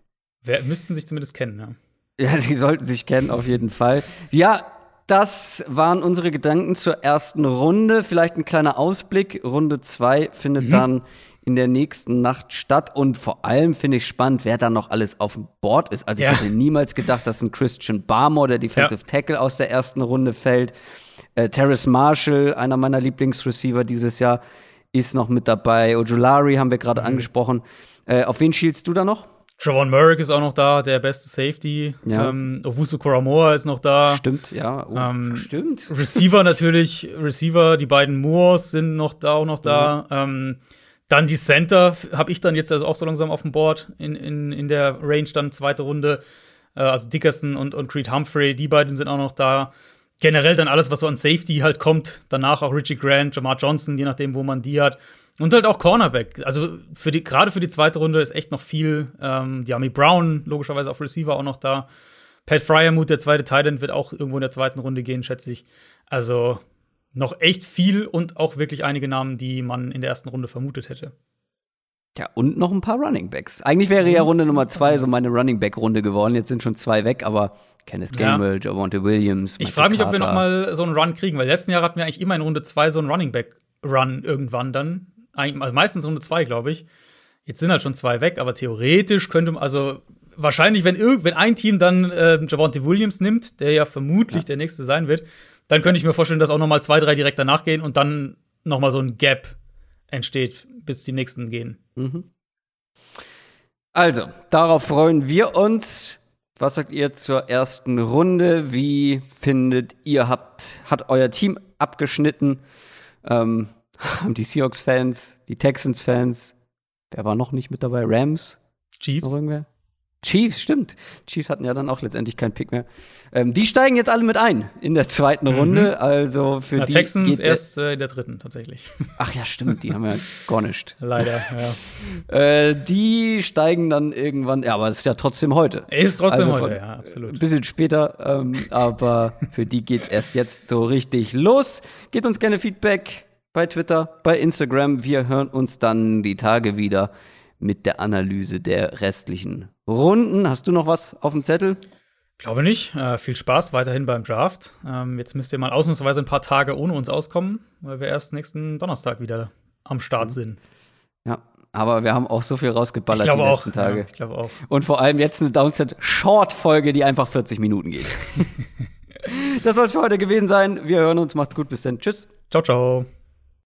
Wer, müssten sich zumindest kennen, ja. Ja, sie sollten sich kennen, auf jeden Fall. Ja, das waren unsere Gedanken zur ersten Runde. Vielleicht ein kleiner Ausblick. Runde zwei findet mhm. dann in der nächsten Nacht statt. Und vor allem finde ich spannend, wer da noch alles auf dem Board ist. Also ja. ich hätte niemals gedacht, dass ein Christian Barmore, der Defensive ja. Tackle aus der ersten Runde fällt. Äh, Terrace Marshall, einer meiner Lieblingsreceiver dieses Jahr, ist noch mit dabei. Ojulari haben wir gerade mhm. angesprochen. Äh, auf wen schielst du da noch? Javon Merrick ist auch noch da, der beste Safety. Ja. Ähm, Owusu Koramoa ist noch da. Stimmt, ja. Oh, ähm, stimmt. Receiver natürlich, Receiver, die beiden Moores sind noch da, auch noch da. Mhm. Ähm, dann die Center habe ich dann jetzt also auch so langsam auf dem Board in, in, in der Range, dann zweite Runde. Äh, also Dickerson und, und Creed Humphrey, die beiden sind auch noch da. Generell dann alles, was so an Safety halt kommt. Danach auch Richie Grant, Jamar Johnson, je nachdem, wo man die hat. Und halt auch Cornerback. Also für die, gerade für die zweite Runde ist echt noch viel. Ähm, Diami Brown, logischerweise auf Receiver auch noch da. Pat Fryermuth, der zweite Titan, wird auch irgendwo in der zweiten Runde gehen, schätze ich. Also noch echt viel und auch wirklich einige Namen, die man in der ersten Runde vermutet hätte. Ja, und noch ein paar Running Backs. Eigentlich wäre ja Runde Nummer zwei so meine Running Back-Runde geworden. Jetzt sind schon zwei weg, aber Kenneth Gamble, ja. Javonte Williams. Ich frage mich, ob wir noch mal so einen Run kriegen, weil letzten Jahr hatten wir eigentlich immer in Runde zwei so einen Running Back-Run irgendwann dann also meistens Runde zwei, glaube ich. Jetzt sind halt schon zwei weg, aber theoretisch könnte man, also wahrscheinlich, wenn, irgend, wenn ein Team dann äh, Javonte Williams nimmt, der ja vermutlich ja. der nächste sein wird, dann könnte ich mir vorstellen, dass auch noch mal zwei, drei direkt danach gehen und dann noch mal so ein Gap entsteht, bis die nächsten gehen. Mhm. Also, darauf freuen wir uns. Was sagt ihr zur ersten Runde? Wie findet ihr, habt, hat euer Team abgeschnitten? Ähm, haben die Seahawks-Fans, die Texans-Fans, wer war noch nicht mit dabei? Rams? Chiefs? Noch irgendwer? Chiefs, stimmt. Chiefs hatten ja dann auch letztendlich keinen Pick mehr. Ähm, die steigen jetzt alle mit ein in der zweiten mhm. Runde. Also für ja, die. Texans geht erst äh, in der dritten tatsächlich. Ach ja, stimmt, die haben ja gar nicht. Leider, ja. äh, die steigen dann irgendwann, ja, aber es ist ja trotzdem heute. Ist trotzdem also heute, ja, absolut. Ein bisschen später, ähm, aber für die geht es erst jetzt so richtig los. Gebt uns gerne Feedback bei Twitter, bei Instagram. Wir hören uns dann die Tage wieder mit der Analyse der restlichen Runden. Hast du noch was auf dem Zettel? Glaube nicht. Äh, viel Spaß weiterhin beim Draft. Ähm, jetzt müsst ihr mal ausnahmsweise ein paar Tage ohne uns auskommen, weil wir erst nächsten Donnerstag wieder am Start mhm. sind. Ja, aber wir haben auch so viel rausgeballert die letzten auch, Tage. Ja, ich glaube auch. Und vor allem jetzt eine Downset-Short-Folge, die einfach 40 Minuten geht. das soll es für heute gewesen sein. Wir hören uns. Macht's gut. Bis dann. Tschüss. Ciao, ciao.